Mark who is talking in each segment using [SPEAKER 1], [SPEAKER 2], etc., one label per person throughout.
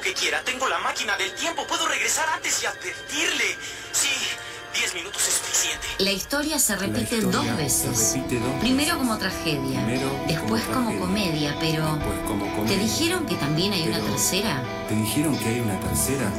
[SPEAKER 1] tiempo que quiera. Tengo la máquina del tiempo. Puedo regresar antes y advertirle. Sí, diez minutos es suficiente.
[SPEAKER 2] La historia se repite
[SPEAKER 3] historia
[SPEAKER 2] dos veces.
[SPEAKER 3] repite dos
[SPEAKER 2] Primero
[SPEAKER 3] veces.
[SPEAKER 2] como tragedia,
[SPEAKER 3] Primero
[SPEAKER 2] después
[SPEAKER 3] como
[SPEAKER 2] como,
[SPEAKER 3] tragedia,
[SPEAKER 2] comedia, pero
[SPEAKER 3] después como
[SPEAKER 2] ¿te
[SPEAKER 3] comedia.
[SPEAKER 2] dijeron que también hay una
[SPEAKER 3] Pero-
[SPEAKER 2] tercera?
[SPEAKER 3] ¿Te dijeron que hay una tercera?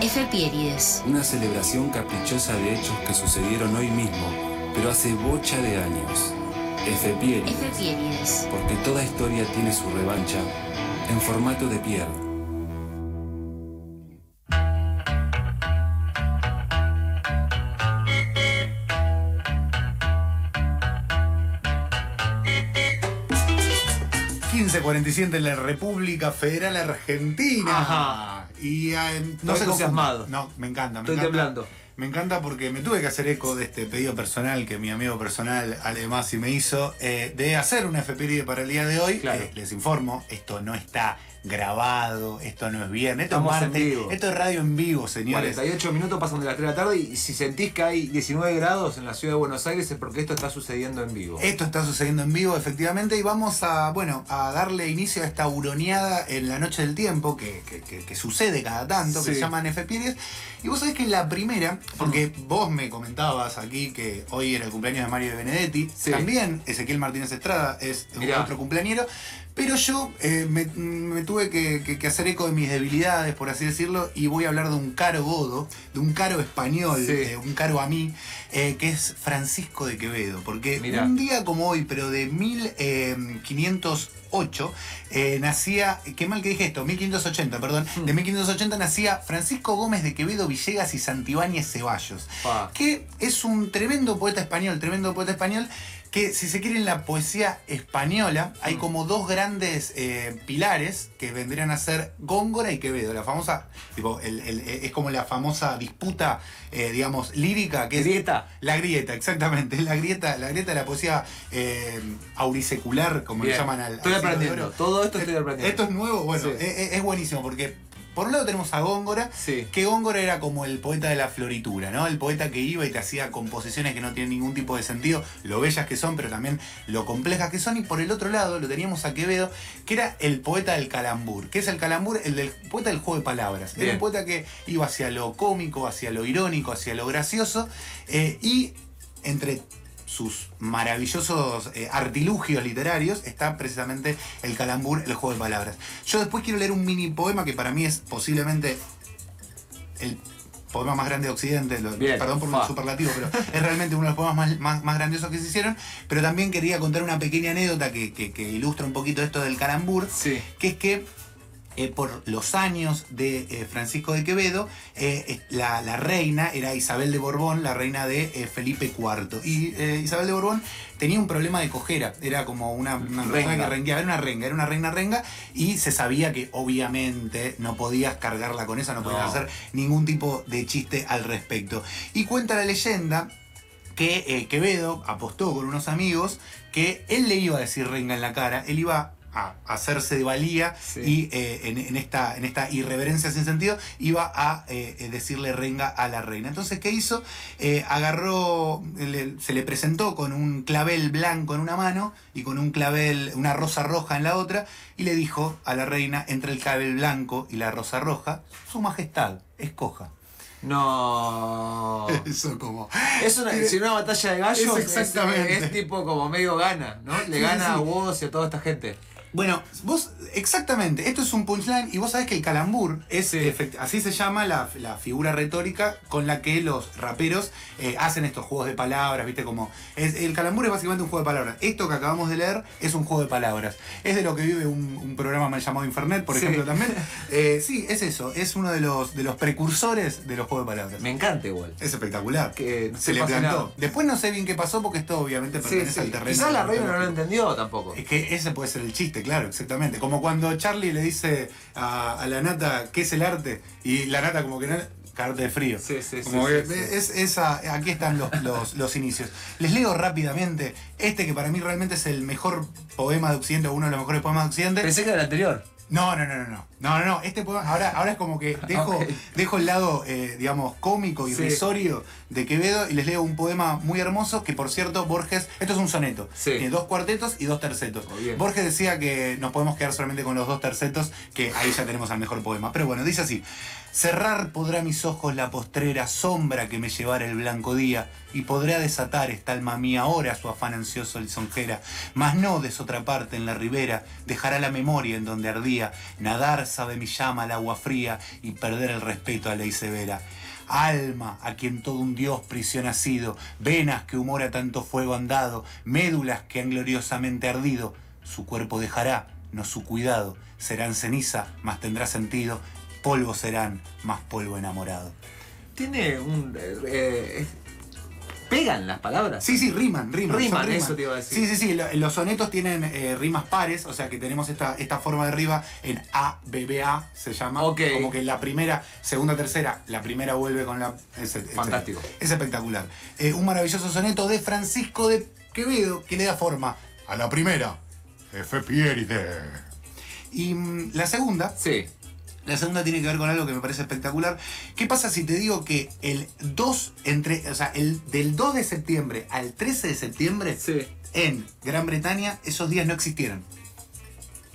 [SPEAKER 2] F. Pierides.
[SPEAKER 3] Una celebración caprichosa de hechos que sucedieron hoy mismo, pero hace bocha de años. F. Pieri,
[SPEAKER 2] F. Pierides.
[SPEAKER 3] porque toda historia tiene su revancha en formato de Pierre.
[SPEAKER 4] en la República Federal Argentina.
[SPEAKER 5] Ajá.
[SPEAKER 4] Y eh, no sé
[SPEAKER 5] entusiasmado.
[SPEAKER 4] No, me encanta, me
[SPEAKER 5] Estoy
[SPEAKER 4] encanta.
[SPEAKER 5] temblando.
[SPEAKER 4] Me encanta porque me tuve que hacer eco de este pedido personal que mi amigo personal Alemasi me hizo eh, de hacer una FPRI para el día de hoy.
[SPEAKER 5] Claro.
[SPEAKER 4] Eh, les informo, esto no está grabado, esto no es viernes, esto
[SPEAKER 5] Estamos
[SPEAKER 4] es
[SPEAKER 5] en
[SPEAKER 4] martes,
[SPEAKER 5] vivo.
[SPEAKER 4] esto es radio en vivo, señores.
[SPEAKER 5] 48 minutos pasan de las 3 de la tarde y si sentís que hay 19 grados en la ciudad de Buenos Aires es porque esto está sucediendo en vivo.
[SPEAKER 4] Esto está sucediendo en vivo, efectivamente, y vamos a, bueno, a darle inicio a esta huroneada en la noche del tiempo que, que- que- que sucede cada tanto, que se llaman FPRs. Y vos sabés que la primera, porque vos me comentabas aquí que hoy era el cumpleaños de Mario de Benedetti,
[SPEAKER 5] Sí.
[SPEAKER 4] también Ezequiel Martínez Estrada es
[SPEAKER 5] Mirá.
[SPEAKER 4] otro cumpleañero, pero yo eh, me, me tuve que, que- que hacer eco de mis debilidades, por así decirlo, y voy a hablar de un caro godo, de un caro español,
[SPEAKER 5] Sí.
[SPEAKER 4] eh, un caro a mí, eh, que es Francisco de Quevedo, porque
[SPEAKER 5] Mirá.
[SPEAKER 4] un día como hoy, pero de 1508, eh, nacía, qué mal que dije esto, 1580, perdón,
[SPEAKER 5] Hmm.
[SPEAKER 4] de 1580 nacía Francisco Gómez de Quevedo Villegas y Santibáñez Ceballos, que es un tremendo poeta español, tremendo poeta español, que si se quiere en la poesía española hay
[SPEAKER 5] Mm.
[SPEAKER 4] como dos grandes eh, pilares que vendrían a ser Góngora y Quevedo, la famosa, tipo, el- el- es como la famosa disputa, eh, digamos, lírica, que es
[SPEAKER 5] Grieta.
[SPEAKER 4] la grieta, exactamente. Es la grieta, la grieta de la poesía eh, aurisecular, como
[SPEAKER 5] Bien.
[SPEAKER 4] le llaman al.
[SPEAKER 5] Estoy
[SPEAKER 4] al
[SPEAKER 5] aprendiendo. Todo esto estoy aprendiendo.
[SPEAKER 4] Esto es nuevo, bueno,
[SPEAKER 5] Sí.
[SPEAKER 4] es, es- es buenísimo porque. Por un lado tenemos a Góngora,
[SPEAKER 5] Sí.
[SPEAKER 4] que Góngora era como el poeta de la floritura, ¿no? El poeta que iba y te hacía composiciones que no tienen ningún tipo de sentido, lo bellas que son, pero también lo complejas que son. Y por el otro lado lo teníamos a Quevedo, que era el poeta del calambur. ¿Qué es el calambur? El del poeta del juego de palabras. Era un poeta que iba hacia lo cómico, hacia lo irónico, hacia lo gracioso. eh, y entre sus maravillosos eh, artilugios literarios está precisamente el calambur, el juego de palabras. Yo después quiero leer un mini poema que para mí es posiblemente el poema más grande de Occidente, lo- perdón por el superlativo, pero es realmente uno de los poemas más, más, más grandiosos que se hicieron. Pero también quería contar una pequeña anécdota que, que- que ilustra un poquito esto del calambur,
[SPEAKER 5] Sí.
[SPEAKER 4] que es que eh, por los años de eh, Francisco de Quevedo, eh, la, la reina era Isabel de Borbón, la reina de Felipe IV. Y Isabel de Borbón tenía un problema de cojera, era como una, una
[SPEAKER 5] Renga.
[SPEAKER 4] que rengueaba, era una renga, era una reina renga, y se sabía que obviamente no podías cargarla con esa, no podías
[SPEAKER 5] No.
[SPEAKER 4] hacer ningún tipo de chiste al respecto. Y cuenta la leyenda que Quevedo apostó con unos amigos que él le iba a decir renga en la cara, él iba a hacerse de valía
[SPEAKER 5] Sí.
[SPEAKER 4] y eh, en, en esta, en esta irreverencia sin sentido iba a eh, decirle renga a la reina. Entonces, ¿qué hizo? Eh, agarró, le- se le presentó con un clavel blanco en una mano y con un clavel, una rosa roja en la otra y le dijo a la reina, entre el clavel blanco y la rosa roja, su majestad, escoja.
[SPEAKER 5] No.
[SPEAKER 4] Eso como...
[SPEAKER 5] Es una, si una batalla de gallos
[SPEAKER 4] Es exactamente.
[SPEAKER 5] es, es tipo como medio gana, ¿no? Le
[SPEAKER 4] Sí,
[SPEAKER 5] gana
[SPEAKER 4] sí.
[SPEAKER 5] a vos y a toda esta gente.
[SPEAKER 4] Bueno, vos, exactamente, esto es un punchline y vos sabés que el calambur es,
[SPEAKER 5] Sí.
[SPEAKER 4] así se llama la, la figura retórica con la que los raperos eh, hacen estos juegos de palabras, viste, como, es, el calambur es básicamente un juego de palabras. Esto que acabamos de leer es un juego de palabras. Es de lo que vive un, un programa mal llamado Infernet, por
[SPEAKER 5] Sí.
[SPEAKER 4] ejemplo, también. Eh, sí, es eso, es uno de los, de los precursores de los juegos de palabras.
[SPEAKER 5] Me encanta igual.
[SPEAKER 4] Es espectacular.
[SPEAKER 5] Que
[SPEAKER 4] se le plantó. Después no sé bien qué pasó porque esto obviamente pertenece
[SPEAKER 5] sí.
[SPEAKER 4] al terreno.
[SPEAKER 5] Quizás la reina no lo entendió tampoco.
[SPEAKER 4] Es que ese puede ser el chiste, claro, exactamente. Como cuando Charlie le dice a, a la nata qué es el arte y la nata como que no de frío.
[SPEAKER 5] Sí, sí, sí,
[SPEAKER 4] Como
[SPEAKER 5] sí,
[SPEAKER 4] que
[SPEAKER 5] sí.
[SPEAKER 4] Es, esa, aquí están los, los- los inicios. Les leo rápidamente este que para mí realmente es el mejor poema de Occidente o uno de los mejores poemas de Occidente.
[SPEAKER 5] Pensé que era el anterior.
[SPEAKER 4] No, no, no, no, no. No, no, no. Este poema, ahora, ahora es como que dejo, dejo el lado, eh, digamos, cómico y
[SPEAKER 5] Sí.
[SPEAKER 4] risorio de Quevedo y les leo un poema muy hermoso que, por cierto, Borges, esto es un soneto.
[SPEAKER 5] Sí.
[SPEAKER 4] Tiene dos cuartetos y dos tercetos. Borges decía que nos podemos quedar solamente con los dos tercetos, que ahí ya tenemos al mejor poema. Pero bueno, dice así. Cerrar podrá mis ojos la postrera sombra que me llevara el blanco día, y podrá desatar esta alma mía ahora su afán ansioso lisonjera, mas no de otra parte en la ribera, dejará la memoria en donde ardía, nadar sabe mi llama al agua fría, y perder el respeto a ley severa. Alma, a quien todo un dios prisión ha sido, venas que humor a tanto fuego han dado, médulas que han gloriosamente ardido, su cuerpo dejará, no su cuidado, serán ceniza, mas tendrá sentido, polvo serán, más polvo enamorado.
[SPEAKER 5] Tiene un. eh, eh, pegan las palabras.
[SPEAKER 4] Sí, sí, riman, riman.
[SPEAKER 5] Riman,
[SPEAKER 4] son
[SPEAKER 5] eso te iba a decir.
[SPEAKER 4] Sí, sí, sí, lo- los sonetos tienen eh, rimas pares, o sea que tenemos esta, esta forma de riba en A, B, B, A, se llama.
[SPEAKER 5] Ok.
[SPEAKER 4] Como que la primera, segunda, tercera, la primera vuelve con la... Es, es-
[SPEAKER 5] Fantástico.
[SPEAKER 4] Es espectacular. Eh, un maravilloso soneto de Francisco de Quevedo que le da forma a la primera, F. Pieride. Y mm, la segunda,
[SPEAKER 5] Sí.
[SPEAKER 4] La segunda tiene que ver con algo que me parece espectacular. ¿Qué pasa si te digo que el 2 entre, o sea, el del 2 de septiembre al 13 de septiembre
[SPEAKER 5] Sí.
[SPEAKER 4] en Gran Bretaña esos días no existieran?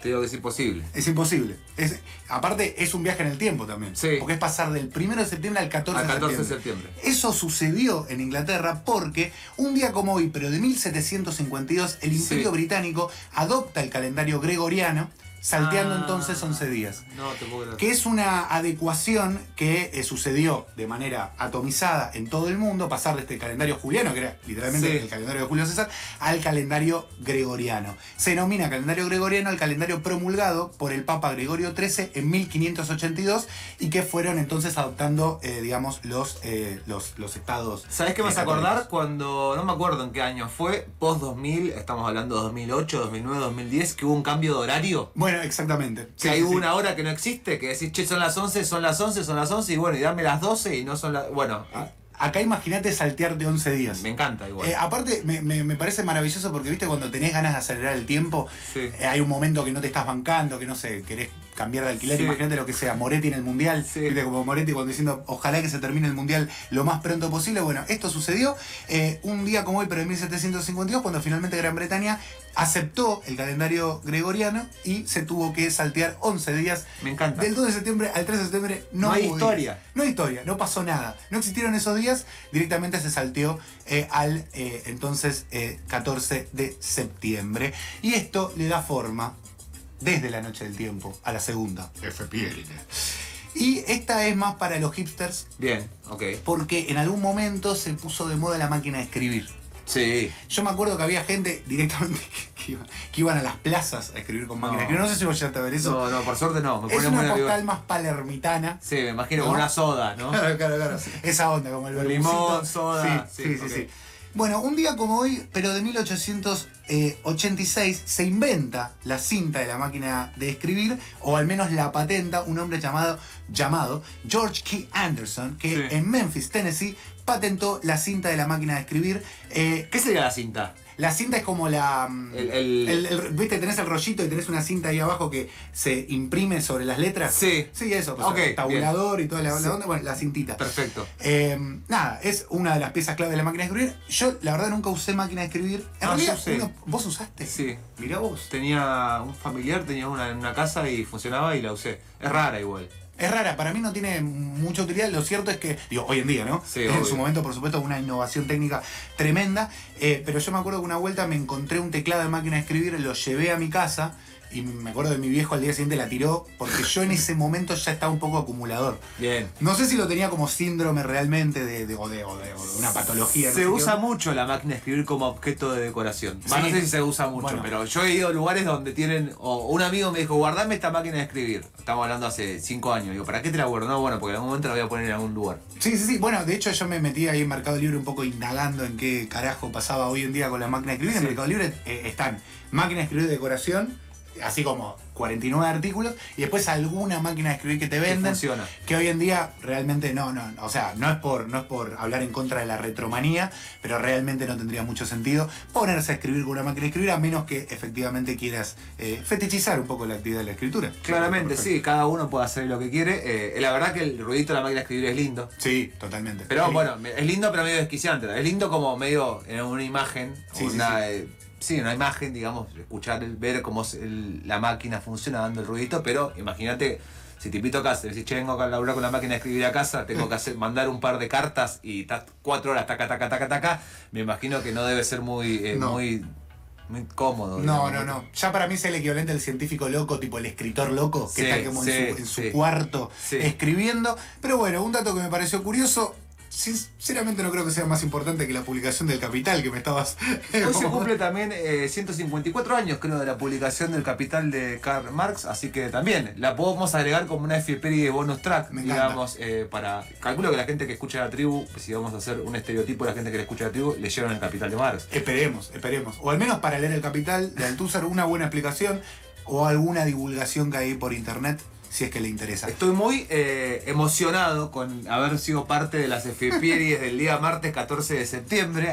[SPEAKER 5] Te digo que es imposible.
[SPEAKER 4] Es imposible. Es, aparte es un viaje en el tiempo también,
[SPEAKER 5] Sí.
[SPEAKER 4] porque es pasar del 1 de septiembre al 14,
[SPEAKER 5] Al 14 de
[SPEAKER 4] de septiembre.
[SPEAKER 5] septiembre.
[SPEAKER 4] Eso sucedió en Inglaterra porque un día como hoy, pero de 1752, el Imperio
[SPEAKER 5] Sí.
[SPEAKER 4] Británico adopta el calendario gregoriano, salteando
[SPEAKER 5] Ah.
[SPEAKER 4] entonces 11 días.
[SPEAKER 5] No te puedo creer.
[SPEAKER 4] que es una adecuación que eh, sucedió de manera atomizada en todo el mundo, pasar de este calendario juliano, que era literalmente
[SPEAKER 5] Sí.
[SPEAKER 4] el calendario de Julio César, al calendario gregoriano. Se denomina calendario gregoriano al calendario promulgado por el Papa Gregorio XIII en 1582 y que fueron entonces adoptando, eh, digamos, los, eh, los, los estados.
[SPEAKER 5] ¿Sabes qué vas a acordar? Cuando, no me acuerdo en qué año fue, post 2000, estamos hablando de 2008, 2009, 2010, que hubo un cambio de horario.
[SPEAKER 4] Bueno, exactamente.
[SPEAKER 5] Que
[SPEAKER 4] Sí,
[SPEAKER 5] hay
[SPEAKER 4] sí, sí.
[SPEAKER 5] una hora que no existe, que decís, che, son las 11, son las 11, son las 11, y bueno, y dame las 12 y no son las... Bueno, ah,
[SPEAKER 4] Acá imagínate saltear de 11 días.
[SPEAKER 5] me encanta igual.
[SPEAKER 4] Eh, aparte, me, me- me parece maravilloso porque, viste, cuando tenés ganas de acelerar el tiempo,
[SPEAKER 5] Sí.
[SPEAKER 4] eh, hay un momento que no te estás bancando, que no sé, querés cambiar de alquiler,
[SPEAKER 5] Sí.
[SPEAKER 4] imagínate lo que sea, Moretti en el Mundial,
[SPEAKER 5] Sí.
[SPEAKER 4] como Moretti cuando diciendo, ojalá que se termine el Mundial lo más pronto posible. Bueno, esto sucedió eh, un día como hoy, pero en 1752, cuando finalmente Gran Bretaña aceptó el calendario gregoriano y se tuvo que saltear 11 días.
[SPEAKER 5] Me encanta.
[SPEAKER 4] Del 2 de septiembre al 3 de septiembre no,
[SPEAKER 5] No hay historia.
[SPEAKER 4] días. No hay historia, no pasó nada. No existieron esos días, directamente se salteó eh, al eh, entonces eh, 14 de septiembre. Y esto le da forma, desde la noche del tiempo, a la segunda. F. Pierine. Y esta es más para los hipsters,
[SPEAKER 5] Bien, ok.
[SPEAKER 4] porque en algún momento se puso de moda la máquina de escribir.
[SPEAKER 5] Sí.
[SPEAKER 4] Yo me acuerdo que había gente directamente que, iba- que iban a las plazas a escribir con máquina de
[SPEAKER 5] No.
[SPEAKER 4] escribir. No sé si vos llegaste a ver eso.
[SPEAKER 5] No, no, por suerte no, me
[SPEAKER 4] es una postal más palermitana.
[SPEAKER 5] Sí, me imagino
[SPEAKER 4] ¿No?
[SPEAKER 5] con una soda, ¿no?
[SPEAKER 4] Claro, claro, claro. Esa onda, como el
[SPEAKER 5] limón, soda,
[SPEAKER 4] Sí,
[SPEAKER 5] sí,
[SPEAKER 4] sí, sí. Bueno, un día como hoy, pero de 1886, se inventa la cinta de la máquina de escribir, o al menos la patenta, un hombre llamado, llamado George Key Anderson, que
[SPEAKER 5] Sí.
[SPEAKER 4] en Memphis, Tennessee, patentó la cinta de la máquina de escribir. Eh,
[SPEAKER 5] ¿Qué sería la cinta?
[SPEAKER 4] La cinta es como la. mm,
[SPEAKER 5] El- el-
[SPEAKER 4] el- el- ¿Viste? Tenés el rollito y tenés una cinta ahí abajo que se imprime sobre las letras.
[SPEAKER 5] Sí.
[SPEAKER 4] Sí, eso. pues,
[SPEAKER 5] Ok,
[SPEAKER 4] tabulador y toda la, la
[SPEAKER 5] Sí.
[SPEAKER 4] onda. Bueno, la cintita.
[SPEAKER 5] Perfecto.
[SPEAKER 4] Eh, nada, es una de las piezas clave de la máquina de escribir. Yo, la verdad, nunca usé máquina de escribir. En
[SPEAKER 5] Ah,
[SPEAKER 4] realidad, uno- ¿vos usaste?
[SPEAKER 5] Sí.
[SPEAKER 4] Mirá vos.
[SPEAKER 5] Tenía un familiar, tenía una en una casa y funcionaba y la usé. Es rara igual.
[SPEAKER 4] Es rara, para mí no tiene mucha utilidad. Lo cierto es que, digo, hoy en día, ¿no?
[SPEAKER 5] Sí,
[SPEAKER 4] en
[SPEAKER 5] obvio.
[SPEAKER 4] su momento, por supuesto, una innovación técnica tremenda. eh, pero yo me acuerdo que una vuelta me encontré un teclado de máquina de escribir, lo llevé a mi casa. Y me acuerdo de mi viejo al día siguiente la tiró, porque yo en ese momento ya estaba un poco acumulador.
[SPEAKER 5] Bien.
[SPEAKER 4] No sé si lo tenía como síndrome realmente de, de- o, de, o de- o una patología. no
[SPEAKER 5] Se
[SPEAKER 4] sé
[SPEAKER 5] usa mucho la máquina de escribir como objeto de decoración. No sé si se usa mucho,
[SPEAKER 4] Bueno.
[SPEAKER 5] pero yo he ido a lugares donde tienen. O un amigo me dijo, guardame esta máquina de escribir. Estamos hablando hace cinco años. Digo, ¿para qué te la guardo? No, bueno, porque en algún momento la voy a poner en algún lugar.
[SPEAKER 4] Sí, sí, sí. Bueno, de hecho yo me metí ahí en Mercado Libre un poco indagando en qué carajo pasaba hoy en día con la máquina de escribir. En
[SPEAKER 5] Sí.
[SPEAKER 4] Mercado Libre eh, están máquina de escribir de decoración, así como 49 artículos, y después alguna máquina de escribir que te venden.
[SPEAKER 5] funciona.
[SPEAKER 4] Que hoy en día realmente no, no, o sea, no es por, no es por hablar en contra de la retromanía, pero realmente no tendría mucho sentido ponerse a escribir con una máquina de escribir a menos que efectivamente quieras eh, fetichizar un poco la actividad de la escritura.
[SPEAKER 5] Claramente,
[SPEAKER 4] Perfecto.
[SPEAKER 5] sí, cada uno puede hacer lo que quiere. Eh, la verdad que el ruidito de la máquina de escribir es lindo.
[SPEAKER 4] Sí, totalmente.
[SPEAKER 5] Pero
[SPEAKER 4] Sí.
[SPEAKER 5] bueno, es lindo pero medio desquiciante. Es lindo como medio en una imagen,
[SPEAKER 4] Sí, sí,
[SPEAKER 5] una,
[SPEAKER 4] sí.
[SPEAKER 5] eh, sí, una imagen, digamos, escuchar, el- ver cómo el- la máquina funcionando, el ruidito, pero imagínate, si te a casa decís, che, vengo a laburar con la máquina de escribir a casa, tengo que hacer, mandar un par de cartas y estás cuatro horas, taca, taca, taca, taca, me imagino que no debe ser muy, eh,
[SPEAKER 4] No.
[SPEAKER 5] muy, muy cómodo.
[SPEAKER 4] No,
[SPEAKER 5] digamos.
[SPEAKER 4] no, no. Ya para mí es el equivalente al científico loco, tipo el escritor loco, que
[SPEAKER 5] Sí,
[SPEAKER 4] está como
[SPEAKER 5] sí,
[SPEAKER 4] en, su, en su
[SPEAKER 5] sí.
[SPEAKER 4] cuarto escribiendo. Pero bueno, un dato que me pareció curioso. Sinceramente no creo que sea más importante que la publicación del Capital que me estabas...
[SPEAKER 5] Hoy se cumple también eh, 154 años, creo, de la publicación del Capital de Karl Marx, así que también la podemos agregar como una FPRI de bonus track,
[SPEAKER 4] Me
[SPEAKER 5] digamos, eh, para... Calculo que la gente que escucha la tribu, pues, si vamos a hacer un estereotipo de la gente que le escucha la tribu, leyeron el Capital de Marx.
[SPEAKER 4] Esperemos, esperemos. O al menos para leer el Capital de Althusser una buena explicación o alguna divulgación que hay por internet, si es que le interesa.
[SPEAKER 5] Estoy muy eh, emocionado con haber sido parte de las FPRIs del día martes 14 de septiembre.